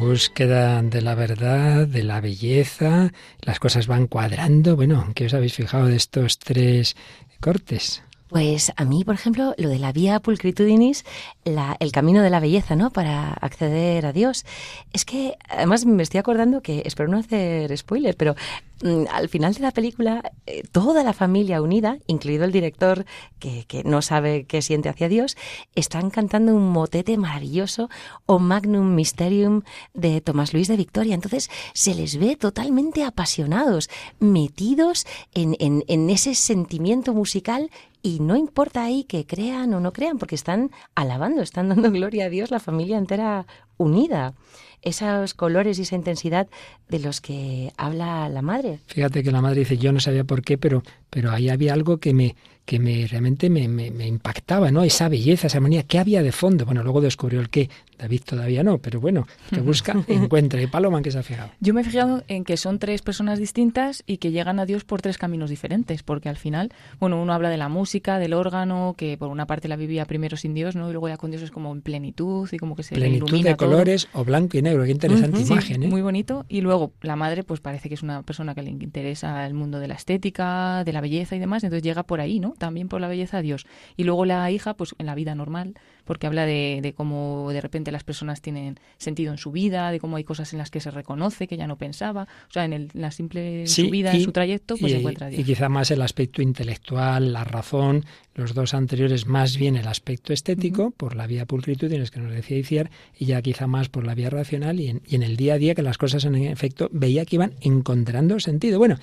Búsqueda de la verdad, de la belleza, las cosas van cuadrando. Bueno, ¿qué os habéis fijado de estos tres cortes?
Pues a mí, por ejemplo, lo de la vía pulcritudinis, el camino de la belleza, ¿no? Para acceder a Dios. Es que, además, me estoy acordando que, espero no hacer spoiler, pero mm, al final de la película, eh, toda la familia unida, incluido el director que, que, no sabe qué siente hacia Dios, están cantando un motete maravilloso o Magnum Mysterium de Tomás Luis de Victoria. Entonces se les ve totalmente apasionados, metidos en, en, en ese sentimiento musical y no importa ahí que crean o no crean, porque están alabando, están dando gloria a Dios, la familia entera unida esos colores y esa intensidad de los que habla la madre.
Fíjate que la madre dice, yo no sabía por qué, pero, pero ahí había algo que me, que me realmente me, me, impactaba, ¿no? Esa belleza, esa armonía, ¿qué había de fondo? Bueno, luego descubrió el qué, David todavía no, pero bueno, que busca, encuentra. ¿Y Paloma que se ha fijado?
Yo me he fijado en que son tres personas distintas y que llegan a Dios por tres caminos diferentes, porque al final, bueno, uno habla de la música, del órgano, que por una parte la vivía primero sin Dios, ¿no? Y luego ya con Dios es como en plenitud y como que se
Plenitud de colores o blanco y negro, qué interesante imagen, ¿eh?
Muy bonito. Y luego la madre, pues parece que es una persona que le interesa el mundo de la estética, de la belleza y demás, entonces llega por ahí, ¿no? También por la belleza a Dios. Y luego la hija, pues en la vida normal, porque habla de, de, cómo de repente las personas tienen sentido en su vida, de cómo hay cosas en las que se reconoce que ya no pensaba. O sea, en, el, la simple vida, en su trayecto, pues
y,
encuentra a Dios.
Y quizá más el aspecto intelectual, la razón, los dos anteriores más bien el aspecto estético, por la vía pulcritudines que nos decía Iciar, y ya quizá más por la vía racional, y en, y en el día a día que las cosas en efecto veía que iban encontrando sentido. Bueno,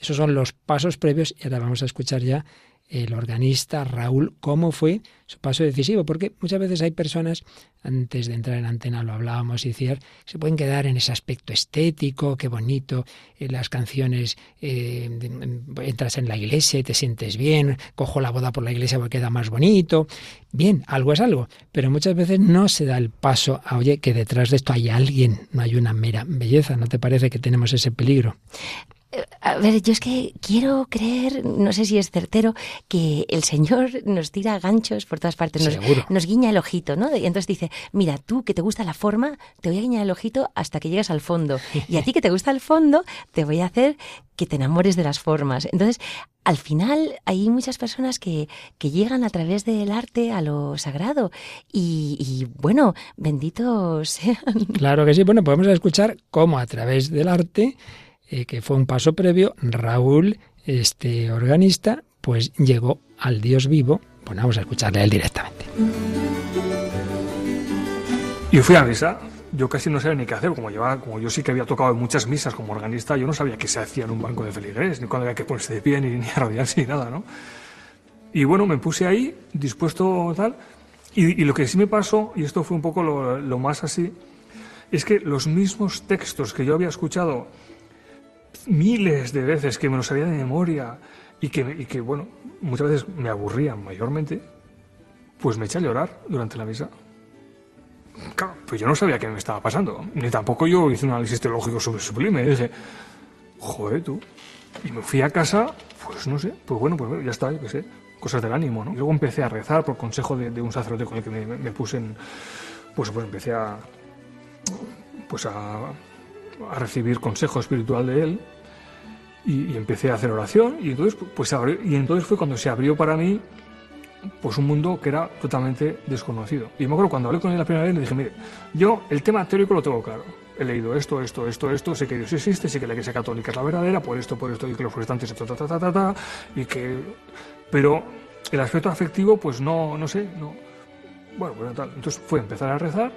esos son los pasos previos y ahora vamos a escuchar ya el organista Raúl, cómo fue su paso decisivo, porque muchas veces hay personas, antes de entrar en antena lo hablábamos y decir, se pueden quedar en ese aspecto estético, qué bonito, en las canciones, eh, entras en la iglesia y te sientes bien, cojo la boda por la iglesia porque queda más bonito, bien, algo es algo, pero muchas veces no se da el paso a, oye, que detrás de esto hay alguien, no hay una mera belleza, ¿no te parece que tenemos ese peligro?
A ver, yo es que quiero creer, no sé si es certero, que el Señor nos tira ganchos por todas partes, nos, nos, guiña el ojito, ¿no? Y entonces dice, mira, tú que te gusta la forma, te voy a guiñar el ojito hasta que llegues al fondo. Y a ti que te gusta el fondo, te voy a hacer que te enamores de las formas. Entonces, al final hay muchas personas que, que llegan a través del arte a lo sagrado y, y, bueno, benditos sean.
Claro que sí, bueno, podemos escuchar cómo a través del arte eh, que fue un paso previo, Raúl, este organista, pues llegó al Dios vivo. Bueno, vamos a escucharle a él directamente.
Y fui a misa. Yo casi no sabía ni qué hacer, como llevaba, como yo sí que había tocado en muchas misas como organista, yo no sabía qué se hacía en un banco de feligreses, ni cuándo había que ponerse de pie, ni, ni arrodillarse, ni nada, ¿no? Y bueno, me puse ahí, dispuesto tal, y, y, lo que sí me pasó, y esto fue un poco lo, lo más así, es que los mismos textos que yo había escuchado miles de veces que me lo sabía de memoria y que, y que, bueno, muchas veces me aburrían mayormente, pues me eché a llorar durante la misa. Claro, pues yo no sabía qué me estaba pasando, ni tampoco yo hice un análisis teológico sobre sublime. Y dije, joder, tú. Y me fui a casa, pues no sé, pues bueno, pues ya está, yo qué sé, cosas del ánimo, ¿no? Y luego empecé a rezar por consejo de, de un sacerdote con el que me, me, puse en. Pues, pues empecé a. Pues a, a recibir consejo espiritual de él y, y, empecé a hacer oración y entonces, pues, y entonces fue cuando se abrió para mí pues un mundo que era totalmente desconocido. Y me acuerdo cuando hablé con él la primera vez, le dije, mire, yo el tema teórico lo tengo claro. He leído esto, esto, esto, esto, sé que Dios existe, sé que la Iglesia Católica es la verdadera, por esto, por esto, y que los protestantes, ta, ta, ta, ta, ta, y que... Pero el aspecto afectivo, pues no, no sé, no... Bueno, pues tal. Entonces fue empezar a rezar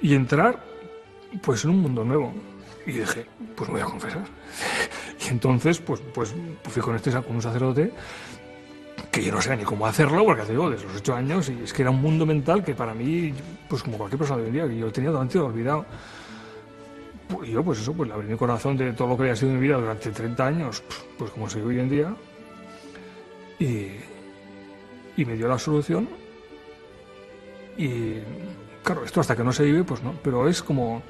y entrar, pues, en un mundo nuevo. Y dije, pues me voy a confesar. y entonces, pues, pues fui con, este, con un sacerdote que yo no sé ni cómo hacerlo, porque te digo, desde los ocho años, y es que era un mundo mental que para mí, pues como cualquier persona de hoy en día, que yo tenía totalmente olvidado. Y yo, pues eso, pues le abrí mi corazón de todo lo que había sido mi vida durante 30 años, pues como soy hoy en día, y me dio la solución. Y claro, esto hasta que no se vive, pues no, pero es como,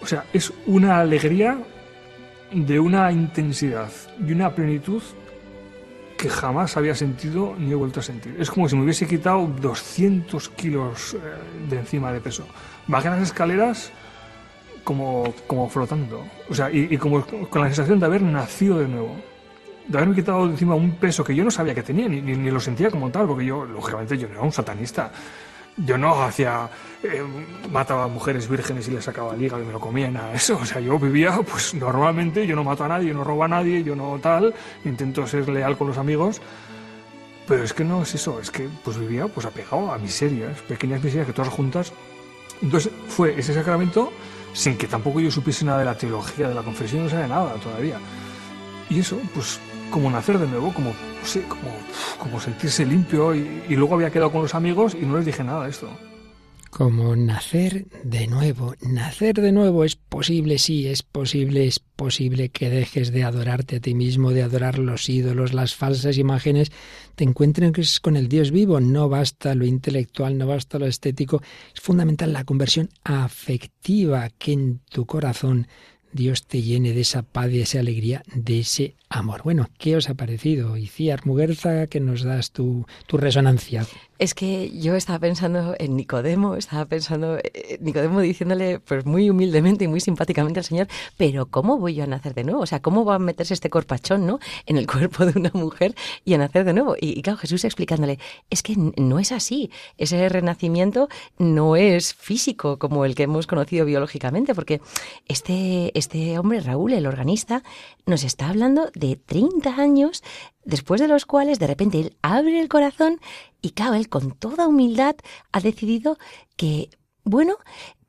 o sea, es una alegría de una intensidad y una plenitud que jamás había sentido ni he vuelto a sentir. Es como si me hubiese quitado 200 kilos eh, de encima de peso. Bajé las escaleras como, como flotando. O sea, y, como con la sensación de haber nacido de nuevo. De haberme quitado de encima un peso que yo no sabía que tenía, ni, ni lo sentía como tal, porque yo, lógicamente, yo no era un satanista. Yo no hacía, eh, mataba a mujeres vírgenes y les sacaba hígado y me lo comía, nada eso. O sea, yo vivía, pues normalmente, yo no mato a nadie, no robo a nadie, yo no tal, intento ser leal con los amigos. Pero es que no es eso, es que pues vivía pues apegado a miserias, pequeñas miserias que todas juntas. Entonces fue ese sacramento sin que tampoco yo supiese nada de la teología, de la confesión, no sabía nada todavía. Y eso, pues como nacer de nuevo, como, como, sentirse limpio y, y, luego había quedado con los amigos y no les dije nada de esto.
Como nacer de nuevo. Nacer de nuevo es posible, sí, es posible, es posible que dejes de adorarte a ti mismo, de adorar los ídolos, las falsas imágenes, te encuentres con el Dios vivo. No basta lo intelectual, no basta lo estético, es fundamental la conversión afectiva que en tu corazón Dios te llene de esa paz, de esa alegría, de ese amor. Bueno, ¿qué os ha parecido? Iciar Muguerza, que nos das tu, tu resonancia.
Es que yo estaba pensando en Nicodemo, estaba pensando, eh, Nicodemo diciéndole pues muy humildemente y muy simpáticamente al Señor, pero ¿cómo voy yo a nacer de nuevo? O sea, ¿cómo va a meterse este corpachón, ¿no? En el cuerpo de una mujer y a nacer de nuevo. Y, y claro, Jesús explicándole, es que no es así. Ese renacimiento no es físico como el que hemos conocido biológicamente, porque este, este hombre, Raúl, el organista, nos está hablando de 30 años después de los cuales de repente él abre el corazón y claro, él con toda humildad ha decidido que, bueno,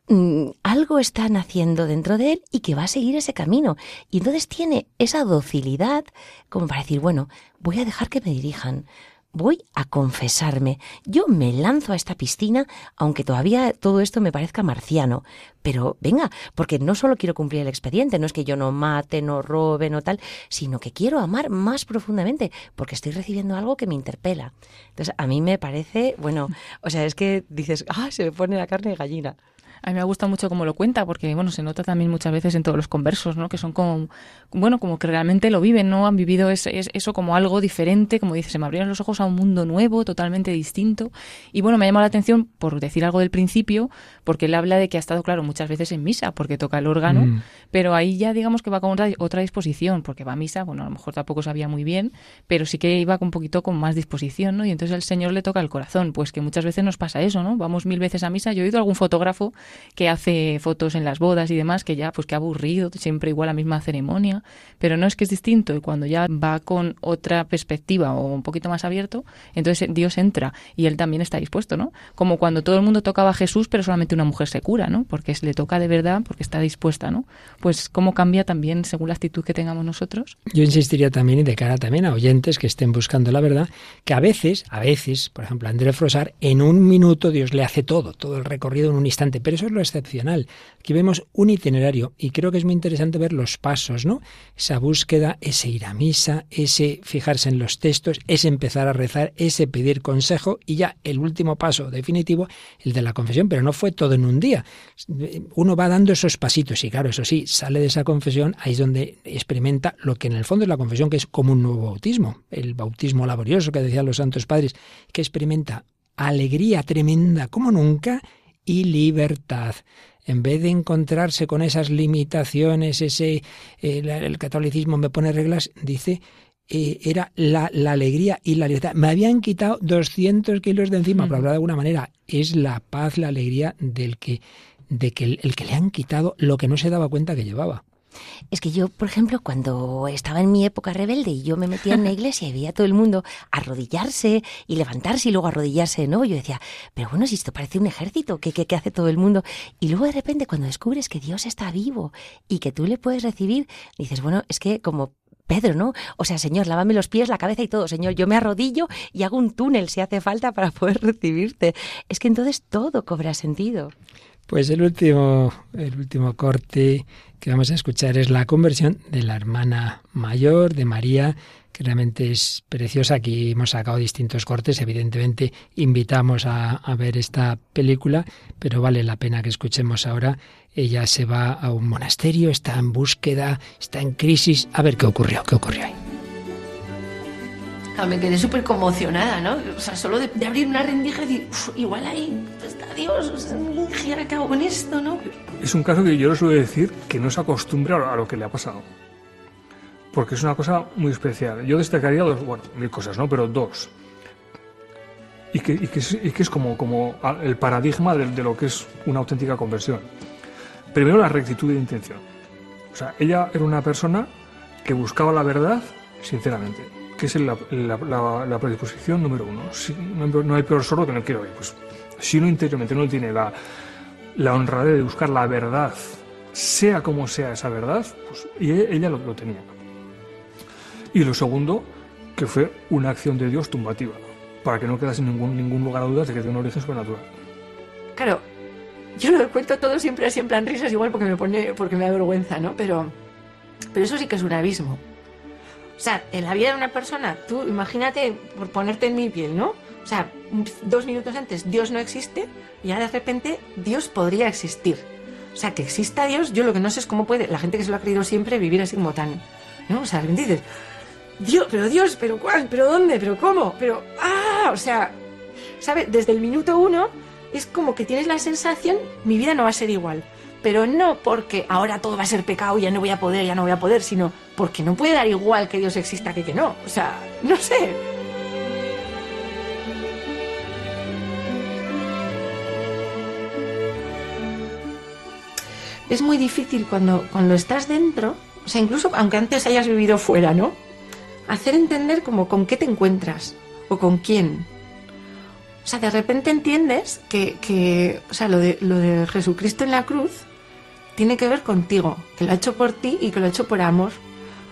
mm, algo está naciendo dentro de él y que va a seguir ese camino. Y entonces tiene esa docilidad como para decir, bueno, voy a dejar que me dirijan, voy a confesarme. Yo me lanzo a esta piscina, aunque todavía todo esto me parezca marciano. Pero venga, porque no solo quiero cumplir el expediente, no es que yo no mate, no robe, no tal, sino que quiero amar más profundamente, porque estoy recibiendo algo que me interpela. Entonces, a mí me parece, bueno, o sea, es que dices, ah, se me pone la carne de gallina.
A mí me gusta mucho cómo lo cuenta, porque bueno, se nota también muchas veces en todos los conversos, ¿no? Que son como, bueno, como que realmente lo viven, ¿no? Han vivido eso como algo diferente, como dice, se me abrieron los ojos a un mundo nuevo, totalmente distinto. Y bueno, me ha llamado la atención, por decir algo del principio, porque él habla de que ha estado, claro, muchas veces en misa, porque toca el órgano, mm. pero ahí ya digamos que va con otra, otra disposición, porque va a misa, bueno, a lo mejor tampoco sabía muy bien, pero sí que iba con un poquito con más disposición, ¿no? Y entonces el Señor le toca el corazón, pues que muchas veces nos pasa eso, ¿no? Vamos mil veces a misa, yo he oído algún fotógrafo que hace fotos en las bodas y demás, que ya, pues que aburrido, siempre igual la misma ceremonia, pero no es que es distinto y cuando ya va con otra perspectiva o un poquito más abierto, entonces Dios entra y él también está dispuesto, ¿no? Como cuando todo el mundo tocaba a Jesús, pero solamente una mujer se cura, ¿no? Porque le toca de verdad, porque está dispuesta, ¿no? Pues cómo cambia también según la actitud que tengamos nosotros.
Yo insistiría también y de cara también a oyentes que estén buscando la verdad, que a veces, a veces, por ejemplo, André Frosar, en un minuto Dios le hace todo, todo el recorrido en un instante, pero eso es lo excepcional. Aquí vemos un itinerario y creo que es muy interesante ver los pasos, ¿no? Esa búsqueda, ese ir a misa, ese fijarse en los textos, ese empezar a rezar, ese pedir consejo y ya el último paso definitivo, el de la confesión, pero no fue todo en un día. Uno va dando esos pasitos y claro, eso sí, sale de esa confesión, ahí es donde experimenta lo que en el fondo es la confesión, que es como un nuevo bautismo, el bautismo laborioso que decían los santos padres, que experimenta alegría tremenda como nunca y libertad en vez de encontrarse con esas limitaciones, ese el, catolicismo me pone reglas, dice eh, era la, la, alegría y la libertad. Me habían quitado 200 kilos de encima, por hablar de alguna manera. Es la paz, la alegría del que, de que el que le han quitado lo que no se daba cuenta que llevaba.
Es que yo, por ejemplo, cuando estaba en mi época rebelde y yo me metía en la iglesia y veía a todo el mundo arrodillarse y levantarse y luego arrodillarse de nuevo, yo decía, pero bueno, si esto parece un ejército, ¿qué, qué, hace todo el mundo? Y luego de repente cuando descubres que Dios está vivo y que tú le puedes recibir, dices, bueno, es que como Pedro, ¿no? O sea, Señor, lávame los pies, la cabeza y todo, Señor, yo me arrodillo y hago un túnel si hace falta para poder recibirte. Es que entonces todo cobra sentido.
Pues el último, el último corte que vamos a escuchar es la conversión de la hermana mayor de María, que realmente es preciosa. Aquí hemos sacado distintos cortes, evidentemente invitamos a, a ver esta película, pero vale la pena que escuchemos ahora. Ella se va a un monasterio, está en búsqueda, está en crisis. A ver qué ocurrió, qué ocurrió ahí
me quedé súper conmocionada, ¿no? O sea, solo de, abrir una rendija y decir, igual ahí está Dios, o sea, ¿qué hago con esto, no?
Es un caso que yo les a decir que no se acostumbra a lo que le ha pasado. Porque es una cosa muy especial. Yo destacaría dos, bueno, mil cosas, ¿no? Pero dos. Y que, y que, es, y que es, como, como el paradigma de, de lo que es una auténtica conversión. Primero, la rectitud de intención. O sea, ella era una persona que buscaba la verdad sinceramente que es la, la, predisposición número uno. No, hay peor sordo que no quiere oír. Pues, si uno interiormente no tiene la, la honradez de buscar la verdad, sea como sea esa verdad, pues e, ella lo, tenía. Y lo segundo, que fue una acción de Dios tumbativa, para que no quedase ningún, ningún lugar a dudas de que tiene un origen sobrenatural.
Claro, yo lo cuento todo siempre así en plan risas, igual porque me pone, porque me da vergüenza, ¿no? Pero, pero eso sí que es un abismo. O sea, en la vida de una persona, tú imagínate por ponerte en mi piel, ¿no? O sea, dos minutos antes Dios no existe y ahora de repente Dios podría existir. O sea, que exista Dios, yo lo que no sé es cómo puede la gente que se lo ha creído siempre vivir así como tan... ¿No? O sea, ¿me dices? Dios, pero Dios, pero cuál, pero dónde, pero cómo, pero... ¡Ah! O sea, ¿sabes? Desde el minuto uno es como que tienes la sensación, mi vida no va a ser igual pero no porque ahora todo va a ser pecado, ya no voy a poder, ya no voy a poder, sino porque no puede dar igual que Dios exista que que no. O sea, no sé. Es muy difícil cuando, cuando estás dentro, o sea, incluso aunque antes hayas vivido fuera, ¿no? Hacer entender como con qué te encuentras o con quién. O sea, de repente entiendes que, que o sea, lo de, lo de Jesucristo en la cruz tiene que ver contigo, que lo ha hecho por ti y que lo ha hecho por amor.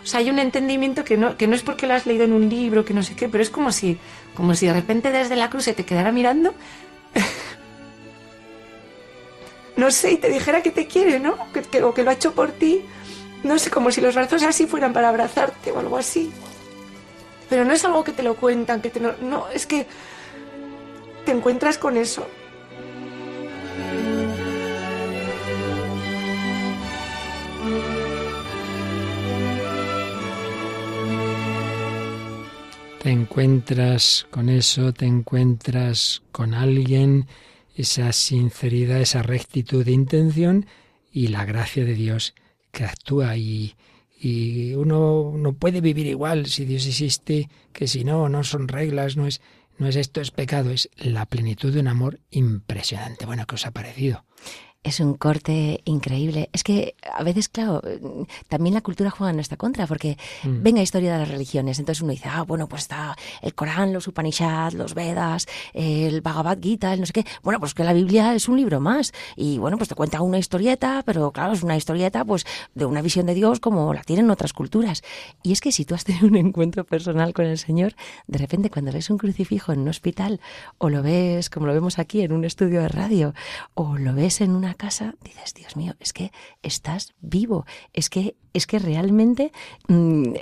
O sea, hay un entendimiento que no, que no es porque lo has leído en un libro, que no sé qué, pero es como si, como si de repente desde la cruz se te quedara mirando, no sé, y te dijera que te quiere, ¿no? Que, o que lo ha hecho por ti. No sé, como si los brazos así fueran para abrazarte o algo así. Pero no es algo que te lo cuentan, que te lo, no, es que te encuentras con eso.
Te encuentras con eso, te encuentras con alguien, esa sinceridad, esa rectitud de intención y la gracia de Dios que actúa y, y uno no puede vivir igual si Dios existe que si no, no son reglas, no es, no es esto, es pecado, es la plenitud de un amor impresionante. Bueno, ¿qué os ha parecido?
Es un corte increíble. Es que a veces, claro, también la cultura juega en nuestra contra, porque mm. venga historia de las religiones. Entonces uno dice, ah, bueno, pues está el Corán, los Upanishads, los Vedas, el Bhagavad Gita, el no sé qué. Bueno, pues que la Biblia es un libro más. Y bueno, pues te cuenta una historieta, pero claro, es una historieta pues de una visión de Dios como la tienen otras culturas. Y es que si tú has tenido un encuentro personal con el Señor, de repente cuando ves un crucifijo en un hospital, o lo ves como lo vemos aquí en un estudio de radio, o lo ves en una casa, dices, Dios mío, es que estás vivo, es que, es que realmente... Mm,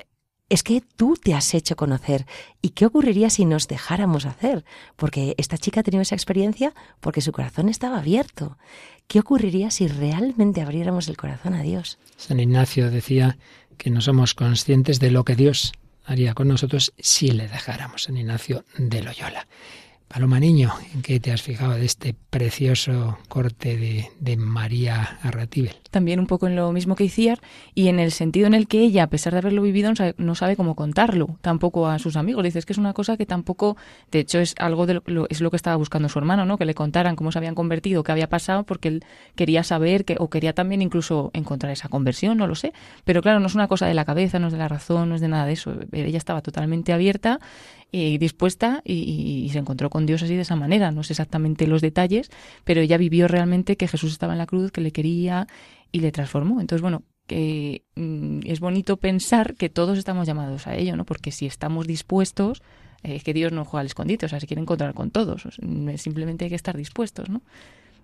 es que tú te has hecho conocer. ¿Y qué ocurriría si nos dejáramos hacer? Porque esta chica ha tenido esa experiencia porque su corazón estaba abierto. ¿Qué ocurriría si realmente abriéramos el corazón a Dios?
San Ignacio decía que no somos conscientes de lo que Dios haría con nosotros si le dejáramos. San Ignacio de Loyola. Paloma Niño, ¿en qué te has fijado de este precioso corte de, María Arratibel?
También un poco en lo mismo que Iciar y en el sentido en el que ella, a pesar de haberlo vivido, no sabe, cómo contarlo tampoco a sus amigos. Dices que es una cosa que tampoco, de hecho, es algo de lo, es lo que estaba buscando su hermano, ¿no? Que le contaran cómo se habían convertido, qué había pasado, porque él quería saber que, o quería también incluso encontrar esa conversión, no lo sé. Pero claro, no es una cosa de la cabeza, no es de la razón, no es de nada de eso. Ella estaba totalmente abierta dispuesta y, se encontró con Dios así de esa manera. No sé exactamente los detalles, pero ella vivió realmente que Jesús estaba en la cruz, que le quería y le transformó. Entonces, bueno, que mm, es bonito pensar que todos estamos llamados a ello, ¿no? Porque si estamos dispuestos, es que Dios no juega al escondite, o sea, se quiere encontrar con todos. simplemente hay que estar dispuestos, ¿no?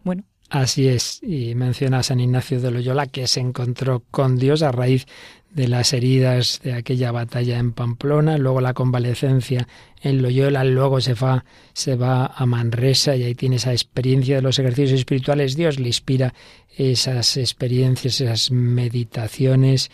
Bueno.
Así es, y menciona a San Ignacio de Loyola que se encontró con Dios a raíz de las heridas de aquella batalla en Pamplona, luego la convalecencia en Loyola, luego se va, se va a Manresa y ahí tiene esa experiencia de los ejercicios espirituales. Dios le inspira esas experiencias, esas meditaciones,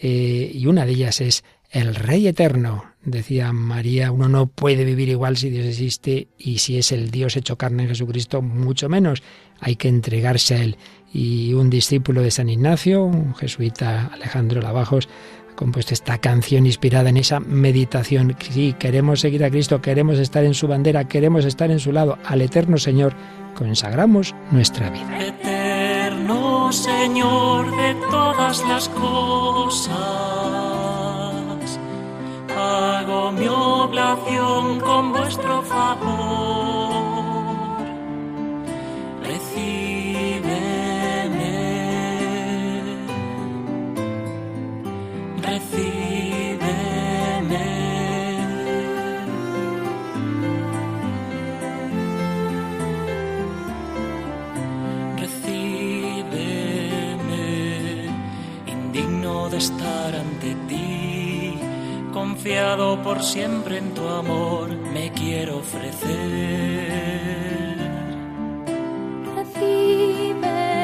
eh, y una de ellas es el Rey Eterno. Decía María, uno no puede vivir igual si Dios existe y si es el Dios hecho carne en Jesucristo, mucho menos. Hay que entregarse a Él y un discípulo de San Ignacio, un jesuita Alejandro Lavajos, ha compuesto esta canción inspirada en esa meditación. Sí, queremos seguir a Cristo, queremos estar en su bandera, queremos estar en su lado. Al eterno Señor consagramos nuestra vida.
Eterno Señor de todas las cosas, hago mi oblación con vuestro favor por siempre en tu amor, me quiero ofrecer.
Recíbeme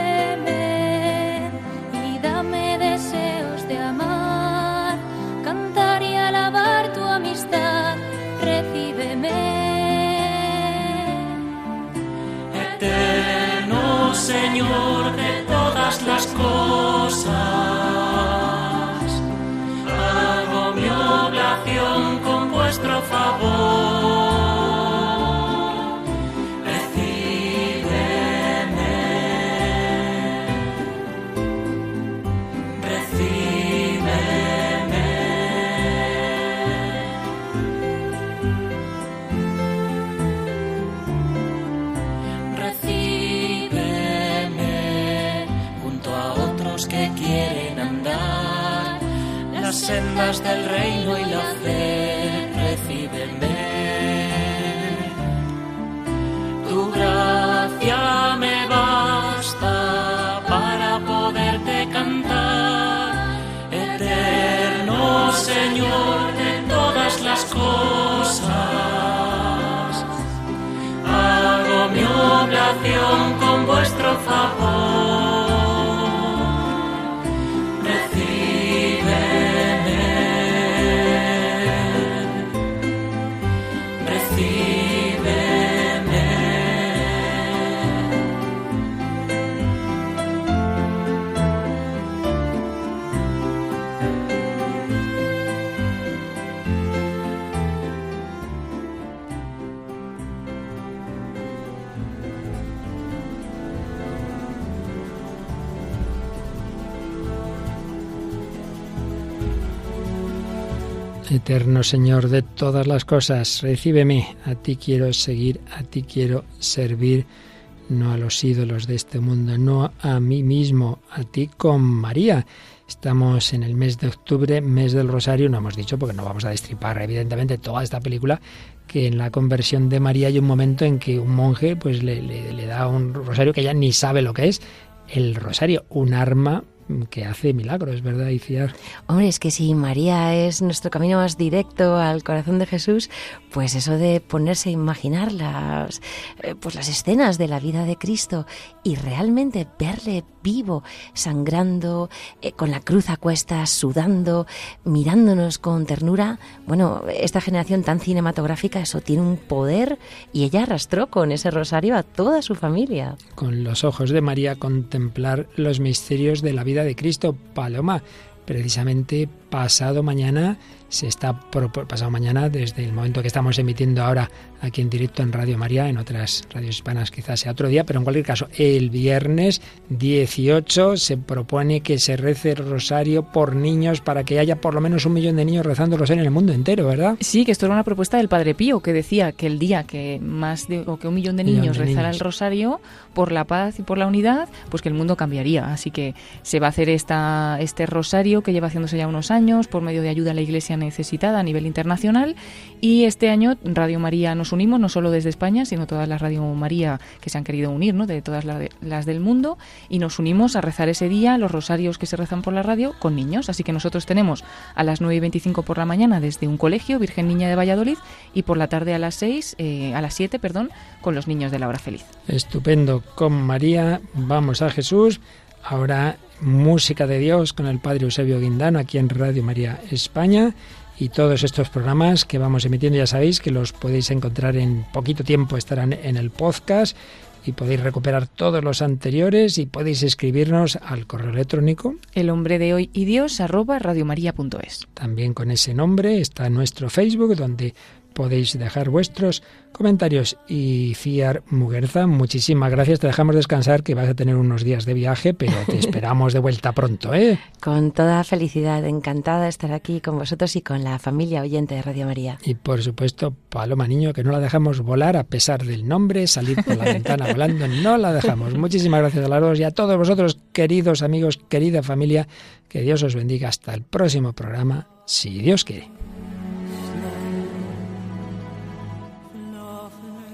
y dame deseos de amar, cantar y alabar tu amistad, recíbeme.
Eterno Señor con vuestro favor.
Eterno Señor de todas las cosas, recíbeme, a ti quiero seguir, a ti quiero servir, no a los ídolos de este mundo, no a mí mismo, a ti con María. Estamos en el mes de octubre, mes del Rosario, no hemos dicho porque no vamos a destripar evidentemente toda esta película, que en la conversión de María hay un momento en que un monje pues le, da un rosario que ella ni sabe lo que es, el rosario, un arma que hace milagros, ¿verdad, Iciar?
Hombre, es que si María es nuestro camino más directo al corazón de Jesús, pues eso de ponerse a imaginar las, eh, pues las escenas de la vida de Cristo y realmente verle vivo, sangrando, eh, con la cruz a cuestas, sudando, mirándonos con ternura, bueno, esta generación tan cinematográfica, eso tiene un poder y ella arrastró con ese rosario a toda su familia.
Con los ojos de María contemplar los misterios de la vida de Cristo. Paloma, precisamente pasado mañana se está pasado mañana desde el momento que estamos emitiendo ahora aquí en directo en Radio María, en otras radios hispanas quizás sea otro día, pero en cualquier caso, el viernes 18 se propone que se rece el rosario por niños para que haya por lo menos un millón de niños rezando el rosario en el mundo entero, ¿verdad?
Sí, que esto era una propuesta del Padre Pío que decía que el día que más de, o que un millón de niños rezara el rosario por la paz y por la unidad, pues que el mundo cambiaría. Así que se va a hacer esta, este rosario que lleva haciéndose ya unos años por medio de ayuda a la Iglesia necesitada a nivel internacional y este año Radio María nos unimos, no solo desde España, sino todas las Radio María que se han querido unir, ¿no? de todas las del mundo, y nos unimos a rezar ese día los rosarios que se rezan por la radio con niños. Así que nosotros tenemos a las 9 y 25 por la mañana desde un colegio, Virgen Niña de Valladolid, y por la tarde a las 6, eh, a las 7, perdón, con los niños de la hora feliz.
Estupendo. Con María vamos a Jesús. Ahora música de Dios con el Padre Eusebio Guindano aquí en Radio María España y todos estos programas que vamos emitiendo ya sabéis que los podéis encontrar en poquito tiempo, estarán en el podcast y podéis recuperar todos los anteriores y podéis escribirnos al correo electrónico
el hombre de hoy y Dios arroba radiomaria.es.
También con ese nombre está nuestro Facebook donde podéis dejar vuestros comentarios. Y Fiar Muguerza, muchísimas gracias. Te dejamos descansar, que vas a tener unos días de viaje, pero te esperamos de vuelta pronto, ¿eh?
Con toda felicidad, encantada de estar aquí con vosotros y con la familia oyente de Radio María.
Y por supuesto, Paloma Niño, que no la dejamos volar a pesar del nombre, salir por la ventana volando, no la dejamos. Muchísimas gracias a las dos y a todos vosotros, queridos amigos, querida familia. Que Dios os bendiga hasta el próximo programa, si Dios quiere.